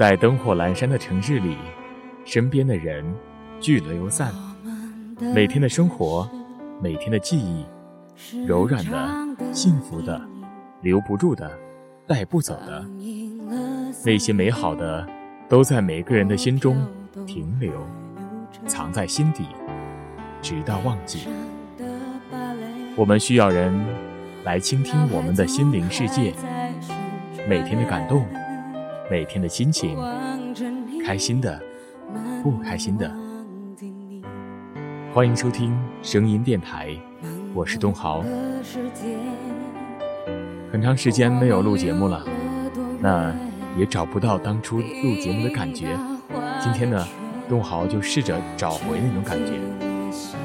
在灯火阑珊的城市里，身边的人聚了又散，每天的生活，每天的记忆，柔软的、幸福的、留不住的、带不走的，那些美好的，都在每个人的心中停留，藏在心底，直到忘记。我们需要人来倾听我们的心灵世界，每天的感动。每天的心情，开心的，不开心的，欢迎收听声音电台，我是东豪。很长时间没有录节目了，那也找不到当初录节目的感觉。今天呢，东豪就试着找回那种感觉，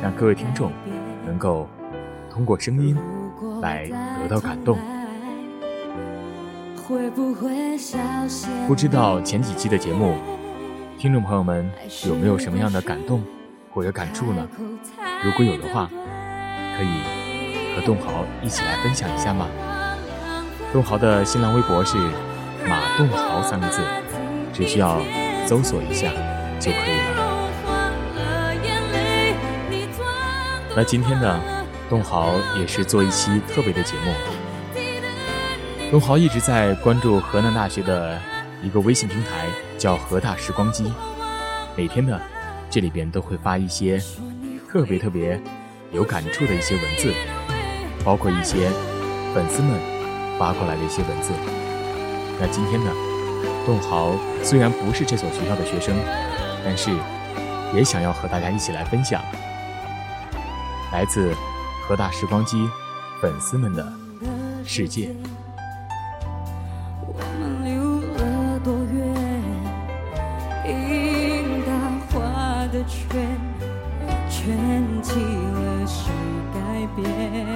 让各位听众能够通过声音来得到感动。会不会不知道前几期的节目，听众朋友们有没有什么样的感动或者感触呢？如果有的话，可以和栋豪一起来分享一下吗？栋豪的新浪微博是马栋豪三个字，只需要搜索一下就可以了。那今天呢，栋豪也是做一期特别的节目。东豪一直在关注河南大学的一个微信平台，叫“河大时光机”。每天呢，这里边都会发一些特别特别有感触的一些文字，包括一些粉丝们发过来的一些文字。那今天呢，东豪虽然不是这所学校的学生，但是也想要和大家一起来分享来自“河大时光机”粉丝们的世界。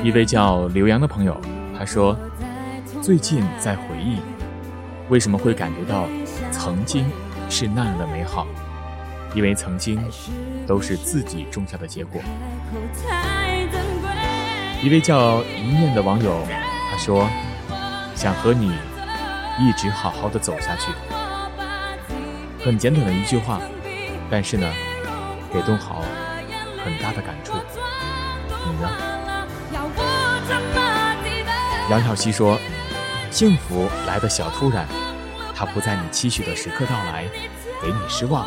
一位叫刘洋的朋友，他说：“最近在回忆，为什么会感觉到曾经是那样的美好？因为曾经都是自己种下的结果。”一位叫一念的网友，他说：“想和你一直好好的走下去。”很简短的一句话，但是呢，给东豪很大的感触。你呢？杨小溪说：“幸福来的小突然，它不在你期许的时刻到来，给你失望，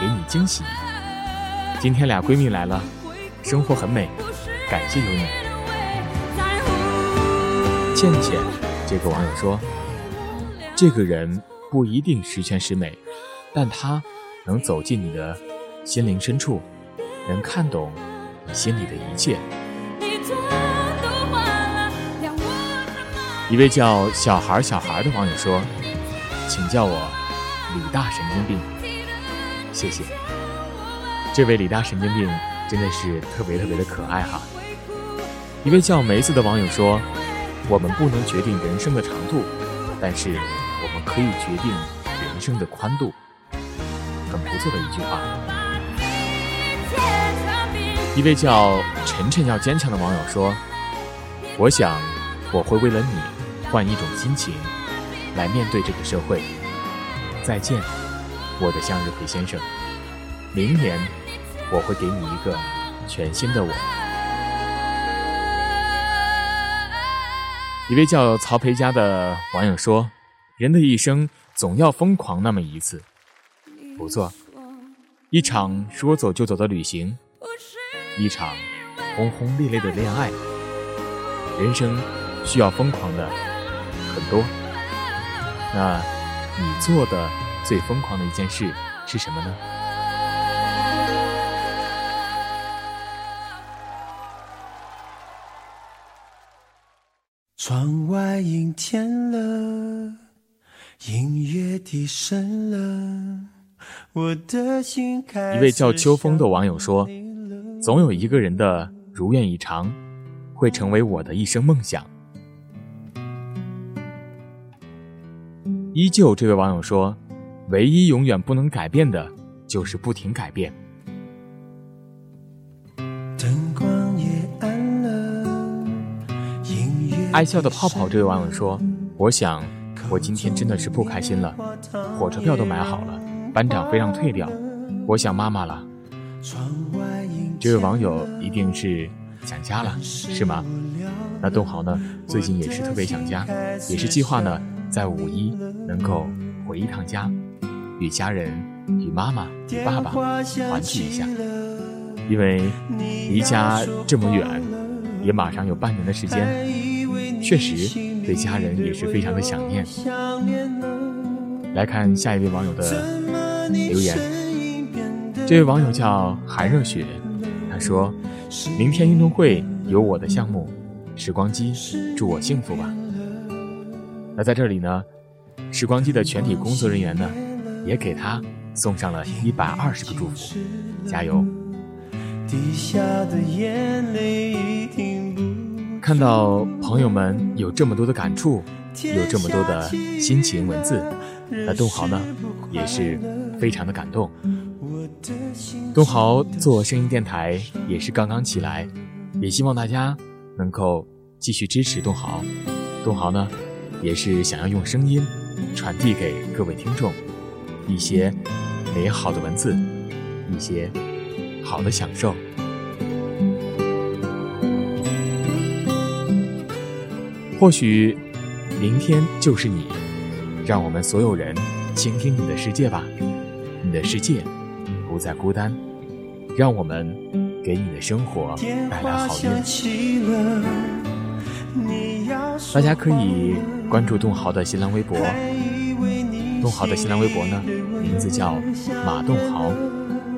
给你惊喜。今天俩闺蜜来了，生活很美，感谢有你。”倩倩这个网友说：“这个人不一定十全十美，但他能走进你的心灵深处，能看懂你心里的一切。”一位叫小孩小孩的网友说：“请叫我李大神经病。”谢谢。这位李大神经病真的是特别特别的可爱哈。一位叫梅子的网友说：“我们不能决定人生的长度，但是们可以决定人生的宽度。”很不错的一句话。一位叫晨晨要坚强的网友说：“我想我会为了你。”换一种心情来面对这个社会。再见，我的向日葵先生。明年我会给你一个全新的我。一位叫曹培佳的网友说：“人的一生总要疯狂那么一次。”不错，一场说走就走的旅行，一场轰轰烈烈的恋爱，人生需要疯狂的。很多，那你做的最疯狂的一件事是什么呢？窗外阴天了，音乐低声了，我的心开。一位叫秋风的网友说：“总有一个人的如愿以偿，会成为我的一生梦想。”依旧，这位网友说：“唯一永远不能改变的，就是不停改变。”灯光也暗了爱笑的泡泡，这位网友说：“我想，我今天真的是不开心了，火车票都买好了，班长非让退掉，我想妈妈了。这位网友一定是想家了，是吗？那东豪呢？最近也是特别想家，也是计划呢，在五一能够回一趟家，与家人、与妈妈、与爸爸团聚一下。因为离家这么远，也马上有半年的时间，确实对家人也是非常的想念。来看下一位网友的留言，这位网友叫韩热雪，他说：“明天运动会有我的项目。”时光机，祝我幸福吧。那在这里呢，时光机的全体工作人员呢，也给他送上了一百二十个祝福，加油！滴下的眼泪已停看到朋友们有这么多的感触，有这么多的心情文字，那东豪呢，也是非常的感动。东豪做声音电台也是刚刚起来，也希望大家。能够继续支持东豪，东豪呢，也是想要用声音传递给各位听众一些美好的文字，一些好的享受。或许明天就是你，让我们所有人倾听你的世界吧，你的世界不再孤单，让我们。给你的生活带来好运。大家可以关注栋豪的新浪微博，栋豪的新浪微博呢，名字叫马栋豪，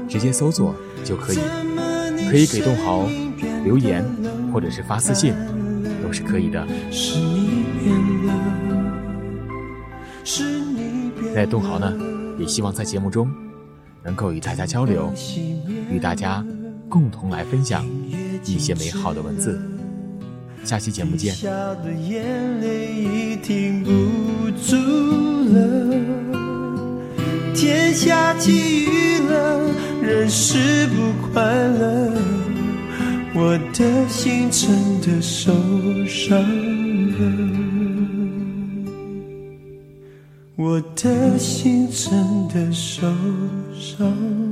直接搜索就可以，可以给栋豪留言或者是发私信，都是可以的。在东豪呢，也希望在节目中能够与大家交流，与大家。共同来分享一些美好的文字。下期节目见。天下起雨了，人是不快乐，我的心真的受伤了，我的心真的受伤。